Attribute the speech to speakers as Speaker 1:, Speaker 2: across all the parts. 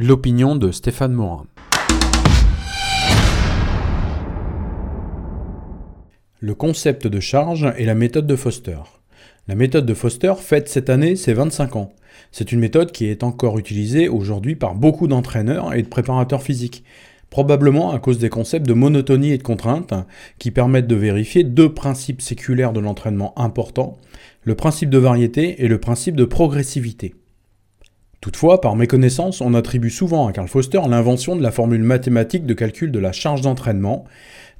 Speaker 1: L'opinion de Stéphane Morin. Le concept de charge et la méthode de Foster. La méthode de Foster fête cette année ses 25 ans. C'est une méthode qui est encore utilisée aujourd'hui par beaucoup d'entraîneurs et de préparateurs physiques, probablement à cause des concepts de monotonie et de contrainte qui permettent de vérifier deux principes séculaires de l'entraînement importants, le principe de variété et le principe de progressivité. Toutefois, par méconnaissance, on attribue souvent à Karl Foster l'invention de la formule mathématique de calcul de la charge d'entraînement,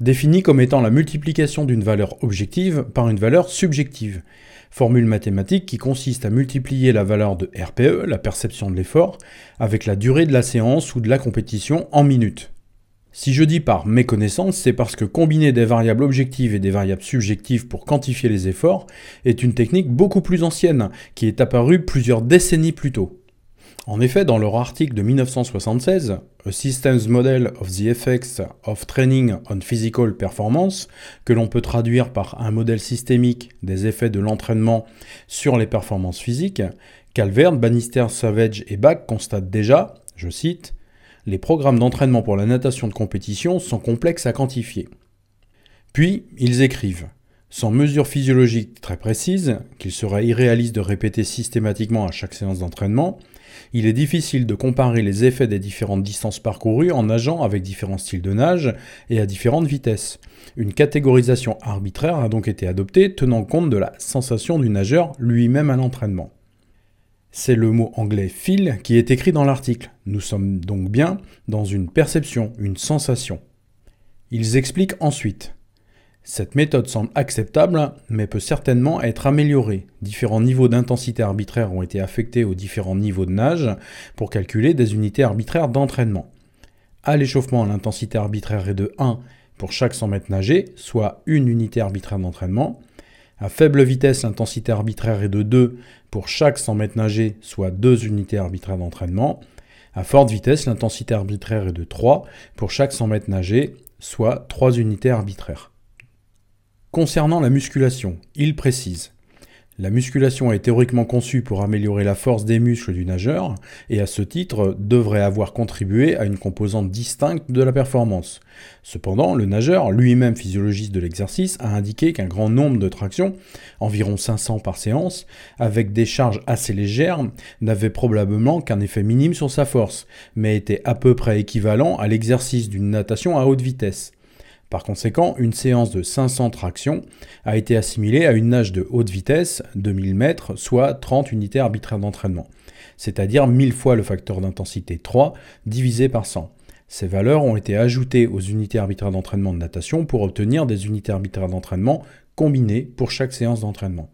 Speaker 1: définie comme étant la multiplication d'une valeur objective par une valeur subjective. Formule mathématique qui consiste à multiplier la valeur de RPE, la perception de l'effort, avec la durée de la séance ou de la compétition en minutes. Si je dis par méconnaissance, c'est parce que combiner des variables objectives et des variables subjectives pour quantifier les efforts est une technique beaucoup plus ancienne, qui est apparue plusieurs décennies plus tôt. En effet, dans leur article de 1976, A Systems Model of the Effects of Training on Physical Performance, que l'on peut traduire par un modèle systémique des effets de l'entraînement sur les performances physiques, Calvert, Bannister, Savage et Bach constatent déjà, je cite, les programmes d'entraînement pour la natation de compétition sont complexes à quantifier. Puis, ils écrivent sans mesure physiologique très précise, qu'il serait irréaliste de répéter systématiquement à chaque séance d'entraînement, il est difficile de comparer les effets des différentes distances parcourues en nageant avec différents styles de nage et à différentes vitesses. Une catégorisation arbitraire a donc été adoptée tenant compte de la sensation du nageur lui-même à l'entraînement. C'est le mot anglais feel qui est écrit dans l'article. Nous sommes donc bien dans une perception, une sensation. Ils expliquent ensuite. Cette méthode semble acceptable, mais peut certainement être améliorée. Différents niveaux d'intensité arbitraire ont été affectés aux différents niveaux de nage pour calculer des unités arbitraires d'entraînement. À l'échauffement, l'intensité arbitraire est de 1 pour chaque 100 mètres nagés, soit une unité arbitraire d'entraînement. À faible vitesse, l'intensité arbitraire est de 2 pour chaque 100 mètres nagés, soit 2 unités arbitraires d'entraînement. À forte vitesse, l'intensité arbitraire est de 3 pour chaque 100 mètres nagés, soit 3 unités arbitraires. Concernant la musculation, il précise la musculation est théoriquement conçue pour améliorer la force des muscles du nageur et à ce titre devrait avoir contribué à une composante distincte de la performance. Cependant, le nageur, lui-même physiologiste de l'exercice, a indiqué qu'un grand nombre de tractions, environ 500 par séance, avec des charges assez légères, n'avait probablement qu'un effet minime sur sa force, mais était à peu près équivalent à l'exercice d'une natation à haute vitesse. Par conséquent, une séance de 500 tractions a été assimilée à une nage de haute vitesse, de 1000 mètres, soit 30 unités arbitraires d'entraînement, c'est-à-dire 1000 fois le facteur d'intensité 3 divisé par 100. Ces valeurs ont été ajoutées aux unités arbitraires d'entraînement de natation pour obtenir des unités arbitraires d'entraînement combinées pour chaque séance d'entraînement.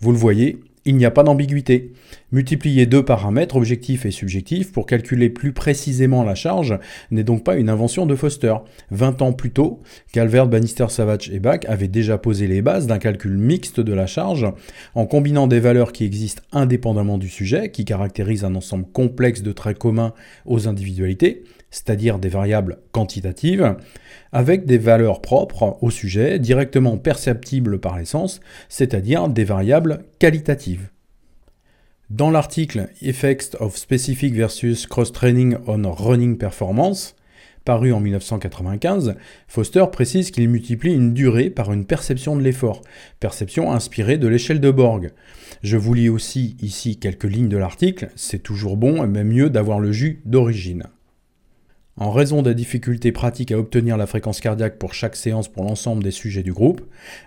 Speaker 1: Vous le voyez, il n'y a pas d'ambiguïté. Multiplier deux paramètres, objectifs et subjectifs, pour calculer plus précisément la charge n'est donc pas une invention de Foster. 20 ans plus tôt, Calvert, Bannister, Savage et Bach avaient déjà posé les bases d'un calcul mixte de la charge en combinant des valeurs qui existent indépendamment du sujet, qui caractérisent un ensemble complexe de traits communs aux individualités, c'est-à-dire des variables quantitatives, avec des valeurs propres au sujet, directement perceptibles par l'essence, c'est-à-dire des variables qualitatives. Dans l'article Effects of Specific versus Cross-Training on Running Performance, paru en 1995, Foster précise qu'il multiplie une durée par une perception de l'effort, perception inspirée de l'échelle de Borg. Je vous lis aussi ici quelques lignes de l'article, c'est toujours bon et même mieux d'avoir le jus d'origine. En raison des difficultés pratiques à obtenir la fréquence cardiaque pour chaque séance pour l'ensemble des sujets du groupe,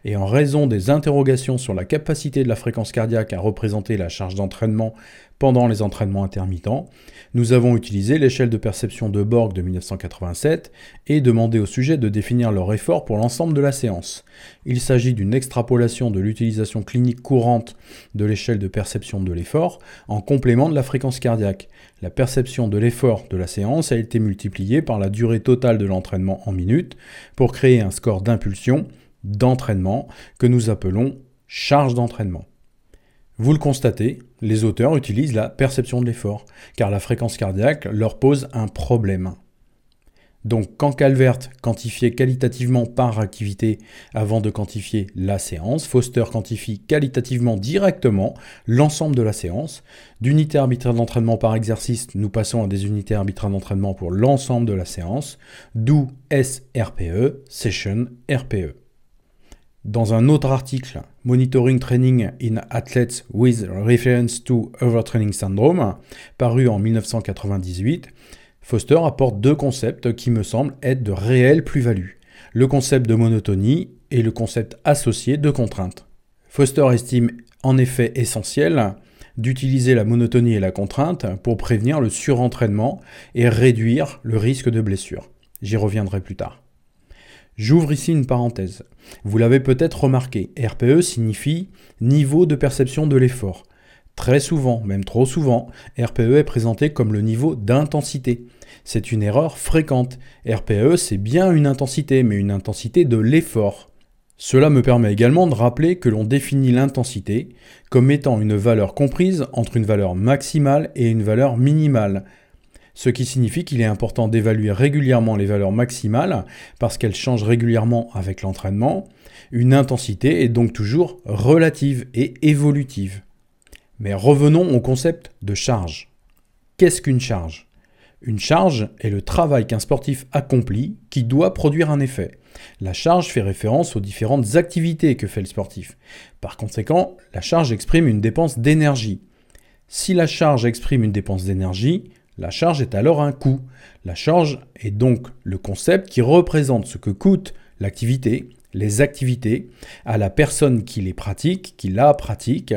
Speaker 1: et en raison des interrogations sur la capacité de la fréquence cardiaque à représenter la charge d'entraînement pendant les entraînements intermittents, nous avons utilisé l'échelle de perception de Borg de 1987 et demandé au sujet de définir leur effort pour l'ensemble de la séance. Il s'agit d'une extrapolation de l'utilisation clinique courante de l'échelle de perception de l'effort en complément de la fréquence cardiaque. La perception de l'effort de la séance a été multipliée par la durée totale de l'entraînement en minutes pour créer un score d'impulsion, d'entraînement, que nous appelons charge d'entraînement. Vous le constatez, les auteurs utilisent la perception de l'effort, car la fréquence cardiaque leur pose un problème. Donc quand Calvert quantifiait qualitativement par activité avant de quantifier la séance, Foster quantifie qualitativement directement l'ensemble de la séance. D'unités arbitraires d'entraînement par exercice, nous passons à des unités arbitraires d'entraînement pour l'ensemble de la séance, d'où SRPE, Session RPE. Dans un autre article, Monitoring Training in Athletes with Reference to Overtraining Syndrome, paru en 1998, Foster apporte deux concepts qui me semblent être de réelles plus-values. Le concept de monotonie et le concept associé de contrainte. Foster estime en effet essentiel d'utiliser la monotonie et la contrainte pour prévenir le surentraînement et réduire le risque de blessure. J'y reviendrai plus tard. J'ouvre ici une parenthèse. Vous l'avez peut-être remarqué, RPE signifie niveau de perception de l'effort. Très souvent, même trop souvent, RPE est présenté comme le niveau d'intensité. C'est une erreur fréquente. RPE, c'est bien une intensité, mais une intensité de l'effort. Cela me permet également de rappeler que l'on définit l'intensité comme étant une valeur comprise entre une valeur maximale et une valeur minimale, ce qui signifie qu'il est important d'évaluer régulièrement les valeurs maximales parce qu'elles changent régulièrement avec l'entraînement. Une intensité est donc toujours relative et évolutive. Mais revenons au concept de charge. Qu'est-ce qu'une charge? Une charge est le travail qu'un sportif accomplit qui doit produire un effet. La charge fait référence aux différentes activités que fait le sportif. Par conséquent, la charge exprime une dépense d'énergie. Si la charge exprime une dépense d'énergie, la charge est alors un coût. La charge est donc le concept qui représente ce que coûte l'activité, les activités, à la personne qui les pratique, qui la pratique,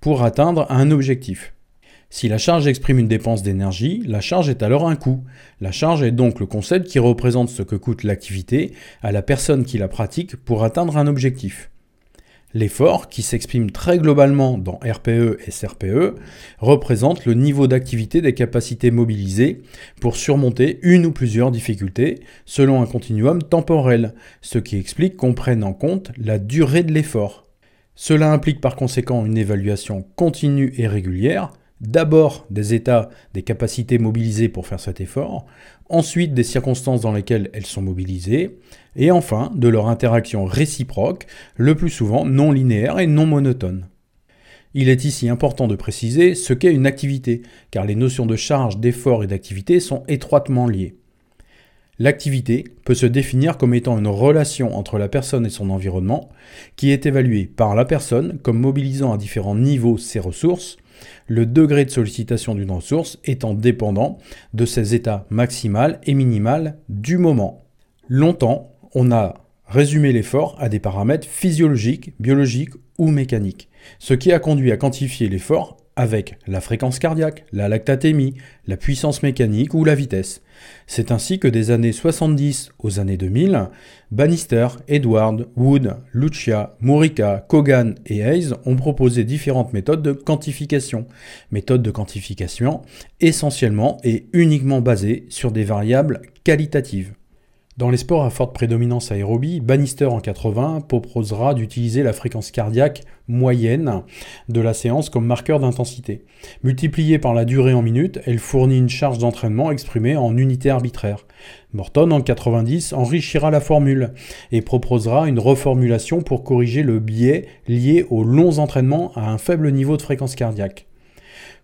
Speaker 1: pour atteindre un objectif. Si la charge exprime une dépense d'énergie, la charge est alors un coût. La charge est donc le concept qui représente ce que coûte l'activité à la personne qui la pratique pour atteindre un objectif. L'effort, qui s'exprime très globalement dans RPE et SRPE, représente le niveau d'activité des capacités mobilisées pour surmonter une ou plusieurs difficultés selon un continuum temporel, ce qui explique qu'on prenne en compte la durée de l'effort. Cela implique par conséquent une évaluation continue et régulière, d'abord des états des capacités mobilisées pour faire cet effort, ensuite des circonstances dans lesquelles elles sont mobilisées, et enfin de leur interaction réciproque, le plus souvent non linéaire et non monotone. Il est ici important de préciser ce qu'est une activité, car les notions de charge, d'effort et d'activité sont étroitement liées. L'activité peut se définir comme étant une relation entre la personne et son environnement, qui est évaluée par la personne comme mobilisant à différents niveaux ses ressources, le degré de sollicitation d'une ressource étant dépendant de ses états maximal et minimal du moment. Longtemps, on a résumé l'effort à des paramètres physiologiques, biologiques ou mécaniques, ce qui a conduit à quantifier l'effort avec la fréquence cardiaque, la lactatémie, la puissance mécanique ou la vitesse. C'est ainsi que des années 70 aux années 2000, Bannister, Edward, Wood, Lucia, Murica, Kogan et Hayes ont proposé différentes méthodes de quantification. Méthodes de quantification essentiellement et uniquement basées sur des variables qualitatives. Dans les sports à forte prédominance aérobie, Bannister en 80 proposera d'utiliser la fréquence cardiaque moyenne de la séance comme marqueur d'intensité. Multipliée par la durée en minutes, elle fournit une charge d'entraînement exprimée en unités arbitraires. Morton en 90 enrichira la formule et proposera une reformulation pour corriger le biais lié aux longs entraînements à un faible niveau de fréquence cardiaque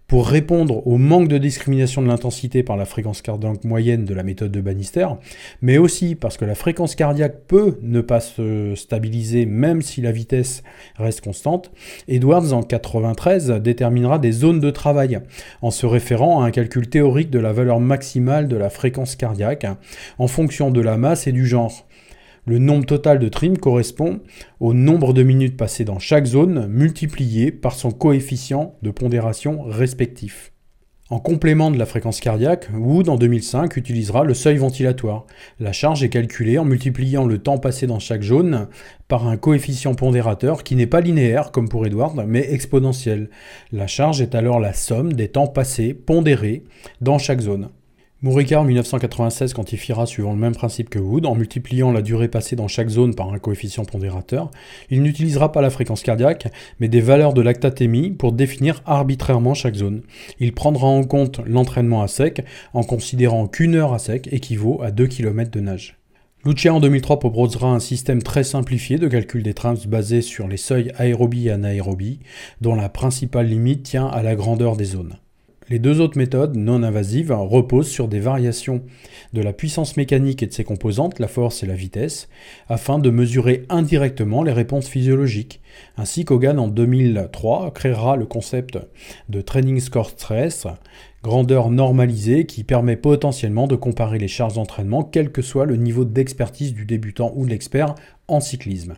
Speaker 1: pour répondre au manque de discrimination de l'intensité par la fréquence cardiaque moyenne de la méthode de Bannister, mais aussi parce que la fréquence cardiaque peut ne pas se stabiliser même si la vitesse reste constante, Edwards en 93 déterminera des zones de travail en se référant à un calcul théorique de la valeur maximale de la fréquence cardiaque en fonction de la masse et du genre. Le nombre total de trim correspond au nombre de minutes passées dans chaque zone multiplié par son coefficient de pondération respectif. En complément de la fréquence cardiaque, Wood en 2005 utilisera le seuil ventilatoire. La charge est calculée en multipliant le temps passé dans chaque zone par un coefficient pondérateur qui n'est pas linéaire comme pour Edward, mais exponentiel. La charge est alors la somme des temps passés pondérés dans chaque zone. Mouricard 1996 quantifiera suivant le même principe que Wood, en multipliant la durée passée dans chaque zone par un coefficient pondérateur. Il n'utilisera pas la fréquence cardiaque, mais des valeurs de lactatémie pour définir arbitrairement chaque zone. Il prendra en compte l'entraînement à sec, en considérant qu'une heure à sec équivaut à 2 km de nage. Lucia en 2003 proposera un système très simplifié de calcul des trains basé sur les seuils aérobie et anaérobie, dont la principale limite tient à la grandeur des zones. Les deux autres méthodes non invasives reposent sur des variations de la puissance mécanique et de ses composantes, la force et la vitesse, afin de mesurer indirectement les réponses physiologiques. Ainsi, Kogan en 2003 créera le concept de Training Score Stress, grandeur normalisée qui permet potentiellement de comparer les charges d'entraînement quel que soit le niveau d'expertise du débutant ou de l'expert en cyclisme.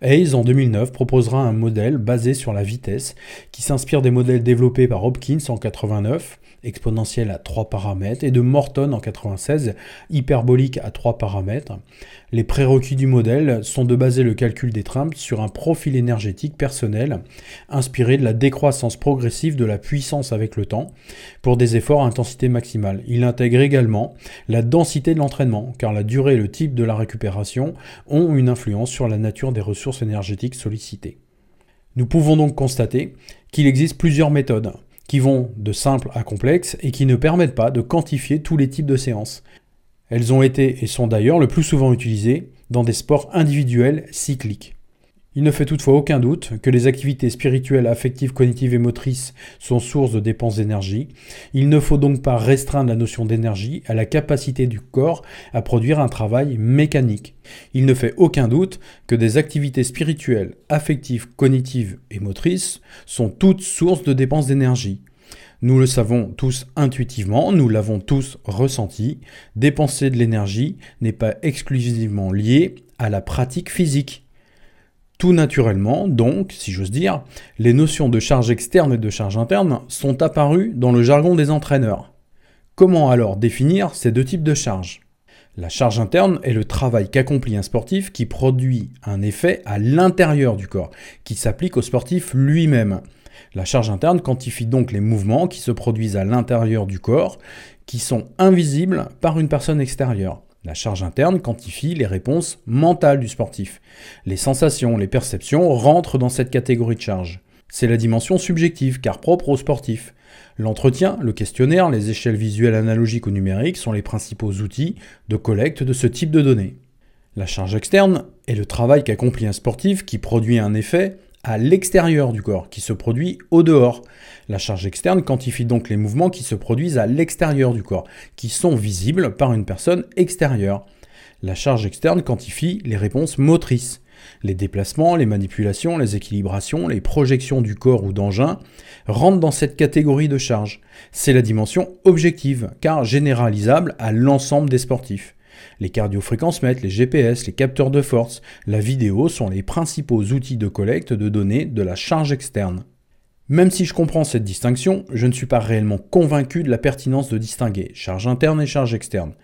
Speaker 1: Hayes, en 2009, proposera un modèle basé sur la vitesse, qui s'inspire des modèles développés par Hopkins en 89, exponentielle à 3 paramètres, et de Morton en 96, hyperbolique à 3 paramètres. Les prérequis du modèle sont de baser le calcul des trimbs sur un profil énergétique personnel, inspiré de la décroissance progressive de la puissance avec le temps, pour des efforts à intensité maximale. Il intègre également la densité de l'entraînement, car la durée et le type de la récupération ont une influence sur la nature des ressources énergétiques sollicitées. Nous pouvons donc constater qu'il existe plusieurs méthodes qui vont de simples à complexes et qui ne permettent pas de quantifier tous les types de séances. Elles ont été et sont d'ailleurs le plus souvent utilisées dans des sports individuels cycliques. Il ne fait toutefois aucun doute que les activités spirituelles, affectives, cognitives et motrices sont source de dépenses d'énergie. Il ne faut donc pas restreindre la notion d'énergie à la capacité du corps à produire un travail mécanique. Il ne fait aucun doute que des activités spirituelles, affectives, cognitives et motrices sont toutes sources de dépenses d'énergie. Nous le savons tous intuitivement, nous l'avons tous ressenti, dépenser de l'énergie n'est pas exclusivement lié à la pratique physique. Tout naturellement, donc, si j'ose dire, les notions de charge externe et de charge interne sont apparues dans le jargon des entraîneurs. Comment alors définir ces deux types de charges? La charge interne est le travail qu'accomplit un sportif qui produit un effet à l'intérieur du corps, qui s'applique au sportif lui-même. La charge interne quantifie donc les mouvements qui se produisent à l'intérieur du corps, qui sont invisibles par une personne extérieure. La charge interne quantifie les réponses mentales du sportif. Les sensations, les perceptions rentrent dans cette catégorie de charge. C'est la dimension subjective, car propre au sportif. L'entretien, le questionnaire, les échelles visuelles analogiques ou numériques sont les principaux outils de collecte de ce type de données. La charge externe est le travail qu'accomplit un sportif qui produit un effet à l'extérieur du corps, qui se produit au dehors. La charge externe quantifie donc les mouvements qui se produisent à l'extérieur du corps, qui sont visibles par une personne extérieure. La charge externe quantifie les réponses motrices. Les déplacements, les manipulations, les équilibrations, les projections du corps ou d'engin rentrent dans cette catégorie de charge. C'est la dimension objective, car généralisable à l'ensemble des sportifs. Les cardiofréquencemètres, les GPS, les capteurs de force, la vidéo sont les principaux outils de collecte de données de la charge externe. Même si je comprends cette distinction, je ne suis pas réellement convaincu de la pertinence de distinguer charge interne et charge externe.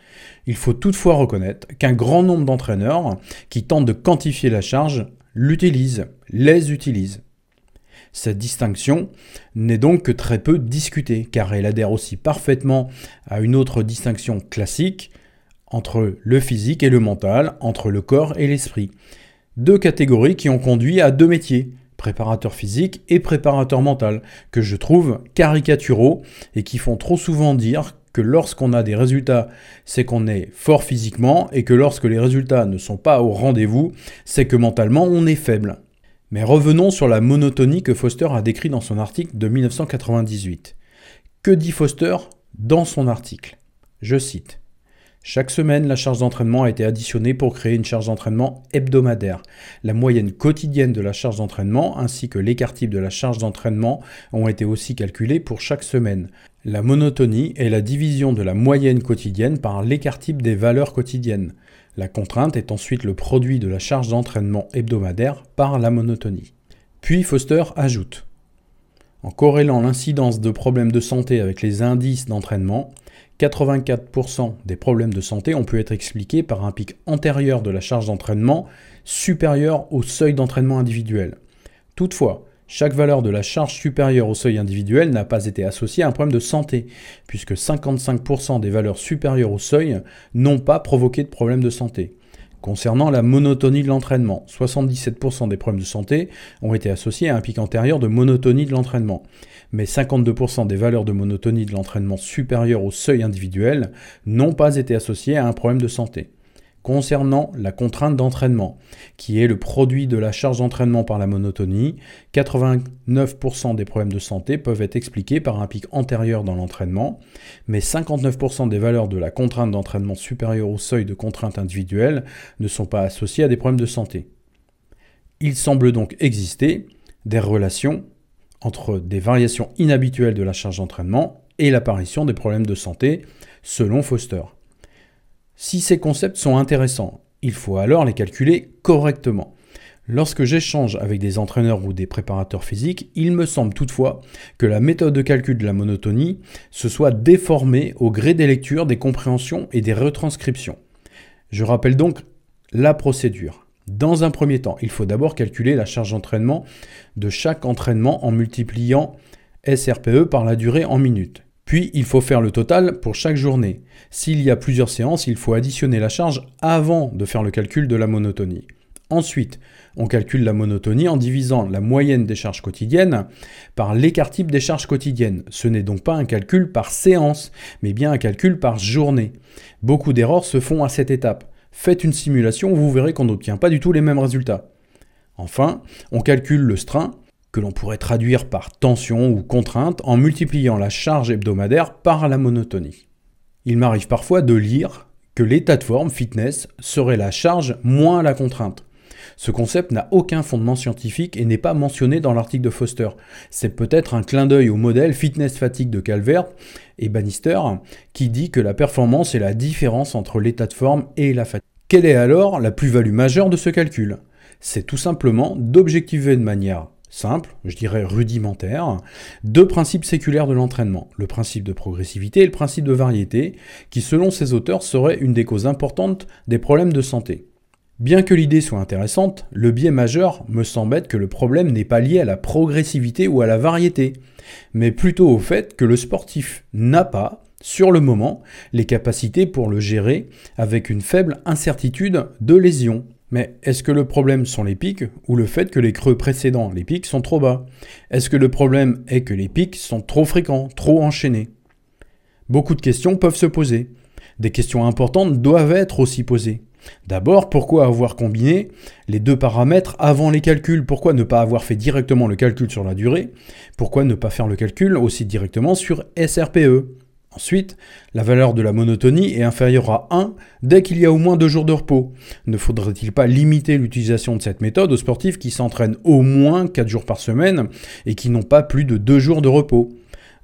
Speaker 1: Il faut toutefois reconnaître qu'un grand nombre d'entraîneurs qui tentent de quantifier la charge l'utilisent, les utilisent. Cette distinction n'est donc que très peu discutée, car elle adhère aussi parfaitement à une autre distinction classique, entre le physique et le mental, entre le corps et l'esprit. Deux catégories qui ont conduit à deux métiers, préparateur physique et préparateur mental, que je trouve caricaturaux et qui font trop souvent dire que lorsqu'on a des résultats, c'est qu'on est fort physiquement et que lorsque les résultats ne sont pas au rendez-vous, c'est que mentalement on est faible. Mais revenons sur la monotonie que Foster a décrit dans son article de 1998. Que dit Foster dans son article? Je cite chaque semaine, la charge d'entraînement a été additionnée pour créer une charge d'entraînement hebdomadaire. La moyenne quotidienne de la charge d'entraînement ainsi que l'écart type de la charge d'entraînement ont été aussi calculés pour chaque semaine. La monotonie est la division de la moyenne quotidienne par l'écart type des valeurs quotidiennes. La contrainte est ensuite le produit de la charge d'entraînement hebdomadaire par la monotonie. Puis Foster ajoute En corrélant l'incidence de problèmes de santé avec les indices d'entraînement, 84% des problèmes de santé ont pu être expliqués par un pic antérieur de la charge d'entraînement supérieur au seuil d'entraînement individuel. Toutefois, Chaque valeur de la charge supérieure au seuil individuel n'a pas été associée à un problème de santé, puisque 55% des valeurs supérieures au seuil n'ont pas provoqué de problème de santé. Concernant la monotonie de l'entraînement, 77% des problèmes de santé ont été associés à un pic antérieur de monotonie de l'entraînement, mais 52% des valeurs de monotonie de l'entraînement supérieures au seuil individuel n'ont pas été associées à un problème de santé concernant la contrainte d'entraînement, qui est le produit de la charge d'entraînement par la monotonie. 89% des problèmes de santé peuvent être expliqués par un pic antérieur dans l'entraînement, mais 59% des valeurs de la contrainte d'entraînement supérieure au seuil de contrainte individuelle ne sont pas associées à des problèmes de santé. Il semble donc exister des relations entre des variations inhabituelles de la charge d'entraînement et l'apparition des problèmes de santé, selon Foster. Si ces concepts sont intéressants, il faut alors les calculer correctement. Lorsque j'échange avec des entraîneurs ou des préparateurs physiques, il me semble toutefois que la méthode de calcul de la monotonie se soit déformée au gré des lectures, des compréhensions et des retranscriptions. Je rappelle donc la procédure. Dans un premier temps, il faut d'abord calculer la charge d'entraînement de chaque entraînement en multipliant SRPE par la durée en minutes. Puis il faut faire le total pour chaque journée. S'il y a plusieurs séances, il faut additionner la charge avant de faire le calcul de la monotonie. Ensuite, on calcule la monotonie en divisant la moyenne des charges quotidiennes par l'écart type des charges quotidiennes. Ce n'est donc pas un calcul par séance, mais bien un calcul par journée. Beaucoup d'erreurs se font à cette étape. Faites une simulation, vous verrez qu'on n'obtient pas du tout les mêmes résultats. Enfin, on calcule le strain, que l'on pourrait traduire par tension ou contrainte en multipliant la charge hebdomadaire par la monotonie. Il m'arrive parfois de lire que l'état de forme fitness serait la charge moins la contrainte. Ce concept n'a aucun fondement scientifique et n'est pas mentionné dans l'article de Foster. C'est peut-être un clin d'œil au modèle fitness fatigue de Calvert et Bannister qui dit que la performance est la différence entre l'état de forme et la fatigue. Quelle est alors la plus-value majeure de ce calcul? C'est tout simplement d'objectiver de manière simple, je dirais rudimentaire, deux principes séculaires de l'entraînement, le principe de progressivité et le principe de variété, qui selon ces auteurs seraient une des causes importantes des problèmes de santé. Bien que l'idée soit intéressante, le biais majeur me semble être que le problème n'est pas lié à la progressivité ou à la variété, mais plutôt au fait que le sportif n'a pas, sur le moment, les capacités pour le gérer avec une faible incertitude de lésion. Mais est-ce que le problème sont les pics ou le fait que les creux précédents, les pics, sont trop bas? Est-ce que le problème est que les pics sont trop fréquents, trop enchaînés? Beaucoup de questions peuvent se poser. Des questions importantes doivent être aussi posées. D'abord, pourquoi avoir combiné les deux paramètres avant les calculs? Pourquoi ne pas avoir fait directement le calcul sur la durée? Pourquoi ne pas faire le calcul aussi directement sur SRPE Ensuite, la valeur de la monotonie est inférieure à 1 dès qu'il y a au moins 2 jours de repos. Ne faudrait-il pas limiter l'utilisation de cette méthode aux sportifs qui s'entraînent au moins 4 jours par semaine et qui n'ont pas plus de 2 jours de repos?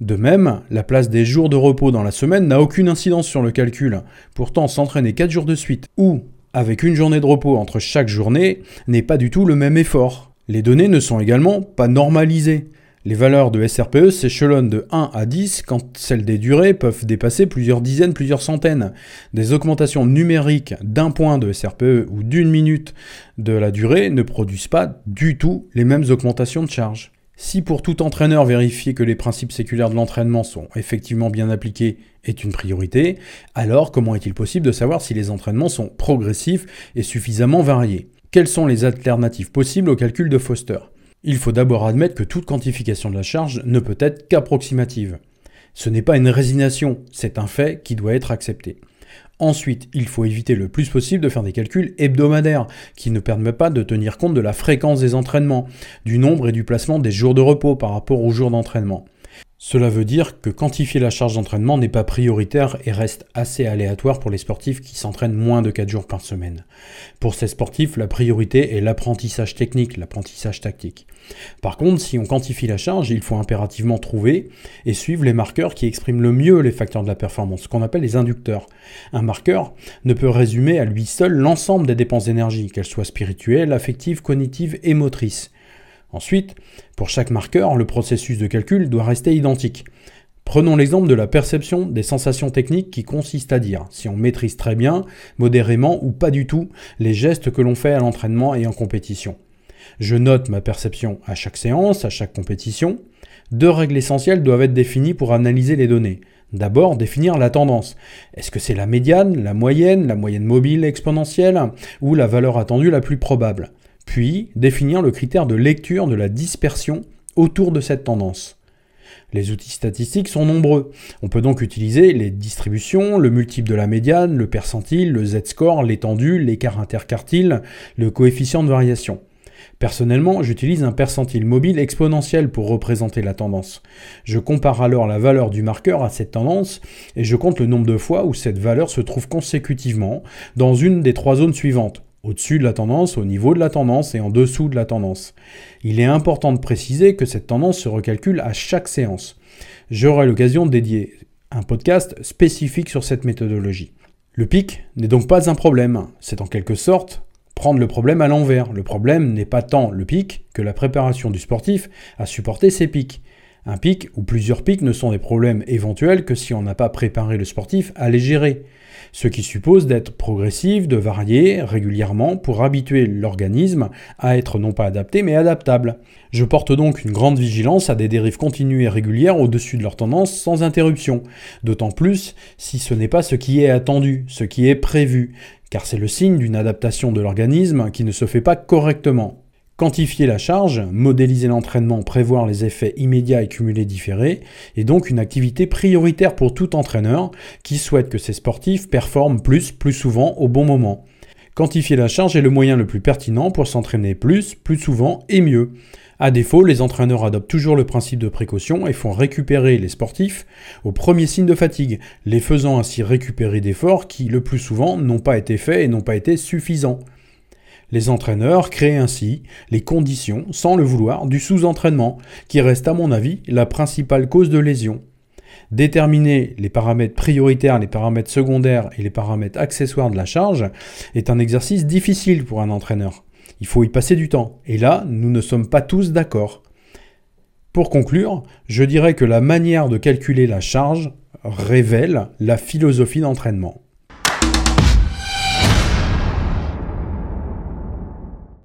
Speaker 1: De même, la place des jours de repos dans la semaine n'a aucune incidence sur le calcul. Pourtant, s'entraîner 4 jours de suite ou avec une journée de repos entre chaque journée n'est pas du tout le même effort. Les données ne sont également pas normalisées. Les valeurs de SRPE s'échelonnent de 1 à 10 quand celles des durées peuvent dépasser plusieurs dizaines, plusieurs centaines. Des augmentations numériques d'un point de SRPE ou d'une minute de la durée ne produisent pas du tout les mêmes augmentations de charge. Si pour tout entraîneur vérifier que les principes séculaires de l'entraînement sont effectivement bien appliqués est une priorité, alors comment est-il possible de savoir si les entraînements sont progressifs et suffisamment variés? Quelles sont les alternatives possibles au calcul de Foster? Il faut d'abord admettre que toute quantification de la charge ne peut être qu'approximative. Ce n'est pas une résignation, c'est un fait qui doit être accepté. Ensuite, il faut éviter le plus possible de faire des calculs hebdomadaires qui ne permettent pas de tenir compte de la fréquence des entraînements, du nombre et du placement des jours de repos par rapport aux jours d'entraînement. Cela veut dire que quantifier la charge d'entraînement n'est pas prioritaire et reste assez aléatoire pour les sportifs qui s'entraînent moins de 4 jours par semaine. Pour ces sportifs, la priorité est l'apprentissage technique, l'apprentissage tactique. Par contre, si on quantifie la charge, il faut impérativement trouver et suivre les marqueurs qui expriment le mieux les facteurs de la performance, ce qu'on appelle les inducteurs. Un marqueur ne peut résumer à lui seul l'ensemble des dépenses d'énergie, qu'elles soient spirituelles, affectives, cognitives et motrices. Ensuite, pour chaque marqueur, le processus de calcul doit rester identique. Prenons l'exemple de la perception des sensations techniques qui consiste à dire si on maîtrise très bien, modérément ou pas du tout les gestes que l'on fait à l'entraînement et en compétition. Je note ma perception à chaque séance, à chaque compétition. Deux règles essentielles doivent être définies pour analyser les données. D'abord, définir la tendance. Est-ce que c'est la médiane, la moyenne, la moyenne mobile exponentielle ou la valeur attendue la plus probable? Puis, définir le critère de lecture de la dispersion autour de cette tendance. Les outils statistiques sont nombreux. On peut donc utiliser les distributions, le multiple de la médiane, le percentile, le z-score, l'étendue, l'écart interquartile, le coefficient de variation. Personnellement, j'utilise un percentile mobile exponentiel pour représenter la tendance. Je compare alors la valeur du marqueur à cette tendance et je compte le nombre de fois où cette valeur se trouve consécutivement dans une des trois zones suivantes au-dessus de la tendance, au niveau de la tendance et en dessous de la tendance. Il est important de préciser que cette tendance se recalcule à chaque séance. J'aurai l'occasion de dédier un podcast spécifique sur cette méthodologie. Le pic n'est donc pas un problème, c'est en quelque sorte prendre le problème à l'envers. Le problème n'est pas tant le pic que la préparation du sportif à supporter ses pics. Un pic ou plusieurs pics ne sont des problèmes éventuels que si on n'a pas préparé le sportif à les gérer ce qui suppose d'être progressif, de varier régulièrement pour habituer l'organisme à être non pas adapté mais adaptable. Je porte donc une grande vigilance à des dérives continues et régulières au-dessus de leur tendance sans interruption, d'autant plus si ce n'est pas ce qui est attendu, ce qui est prévu, car c'est le signe d'une adaptation de l'organisme qui ne se fait pas correctement. Quantifier la charge, modéliser l'entraînement, prévoir les effets immédiats et cumulés différés est donc une activité prioritaire pour tout entraîneur qui souhaite que ses sportifs performent plus, plus souvent, au bon moment. Quantifier la charge est le moyen le plus pertinent pour s'entraîner plus, plus souvent et mieux. A défaut, les entraîneurs adoptent toujours le principe de précaution et font récupérer les sportifs au premier signe de fatigue, les faisant ainsi récupérer d'efforts qui, le plus souvent, n'ont pas été faits et n'ont pas été suffisants. Les entraîneurs créent ainsi les conditions, sans le vouloir, du sous-entraînement, qui reste à mon avis la principale cause de lésion. Déterminer les paramètres prioritaires, les paramètres secondaires et les paramètres accessoires de la charge est un exercice difficile pour un entraîneur. Il faut y passer du temps. Et là, nous ne sommes pas tous d'accord. Pour conclure, je dirais que la manière de calculer la charge révèle la philosophie d'entraînement.